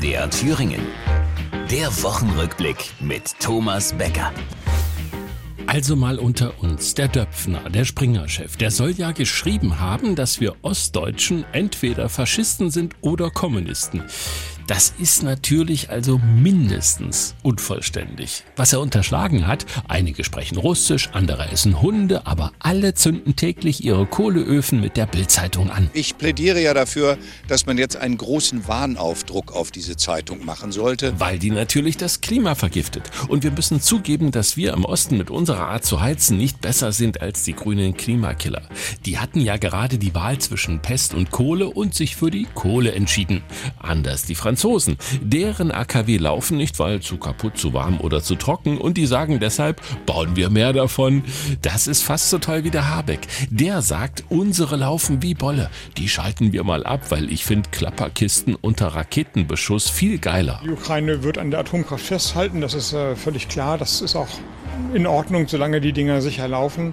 MDR Thüringen. Der Wochenrückblick mit Thomas Becker. Also mal unter uns, der Döpfner, der Springer-Chef, der soll ja geschrieben haben, dass wir Ostdeutschen entweder Faschisten sind oder Kommunisten. Das ist natürlich also mindestens unvollständig. Was er unterschlagen hat, einige sprechen Russisch, andere essen Hunde, aber alle zünden täglich ihre Kohleöfen mit der Bildzeitung an. Ich plädiere ja dafür, dass man jetzt einen großen Warnaufdruck auf diese Zeitung machen sollte. Weil die natürlich das Klima vergiftet. Und wir müssen zugeben, dass wir im Osten mit unserer Art zu heizen nicht besser sind als die grünen Klimakiller. Die hatten ja gerade die Wahl zwischen Pest und Kohle und sich für die Kohle entschieden. Anders die Franzosen. Franzosen. Deren AKW laufen nicht, weil zu kaputt, zu warm oder zu trocken und die sagen deshalb, bauen wir mehr davon. Das ist fast so toll wie der Habeck. Der sagt, unsere laufen wie Bolle. Die schalten wir mal ab, weil ich finde Klapperkisten unter Raketenbeschuss viel geiler. Die Ukraine wird an der Atomkraft festhalten, das ist äh, völlig klar. Das ist auch in Ordnung, solange die Dinger sicher laufen.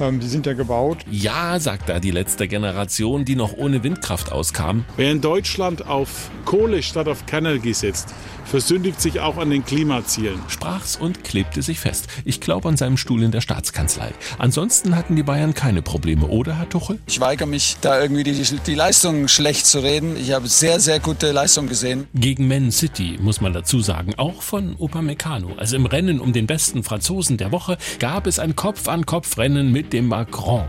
Ähm, die sind ja gebaut. Ja, sagt da die letzte Generation, die noch ohne Windkraft auskam. Wer in Deutschland auf Kohle statt auf Kernenergie setzt, versündigt sich auch an den Klimazielen. Sprach's und klebte sich fest. Ich glaube an seinem Stuhl in der Staatskanzlei. Ansonsten hatten die Bayern keine Probleme, oder, Herr Tuchel? Ich weigere mich, da irgendwie die, die Leistung schlecht zu reden. Ich habe sehr, sehr gute Leistung gesehen. Gegen Man City, muss man dazu sagen, auch von Upamecano. Also im Rennen um den besten Franzosen der Woche gab es ein Kopf-an-Kopf-Rennen mit c'était Macron.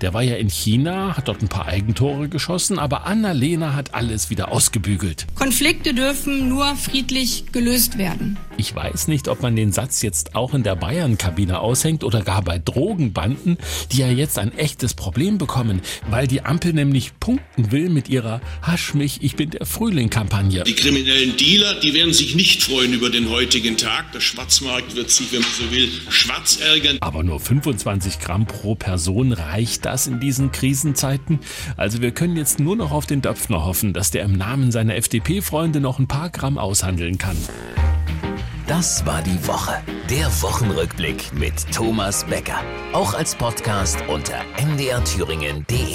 Der war ja in China, hat dort ein paar Eigentore geschossen, aber Annalena hat alles wieder ausgebügelt. Konflikte dürfen nur friedlich gelöst werden. Ich weiß nicht, ob man den Satz jetzt auch in der Bayern-Kabine aushängt oder gar bei Drogenbanden, die ja jetzt ein echtes Problem bekommen, weil die Ampel nämlich punkten will mit ihrer Hasch mich, ich bin der Frühling-Kampagne. Die kriminellen Dealer, die werden sich nicht freuen über den heutigen Tag. Der Schwarzmarkt wird sich, wenn man so will, schwarz ärgern. Aber nur 25 Gramm pro Person reicht das in diesen Krisenzeiten? Also wir können jetzt nur noch auf den Döpfner hoffen, dass der im Namen seiner FDP-Freunde noch ein paar Gramm aushandeln kann. Das war die Woche. Der Wochenrückblick mit Thomas Becker. Auch als Podcast unter mdrthüringen.de.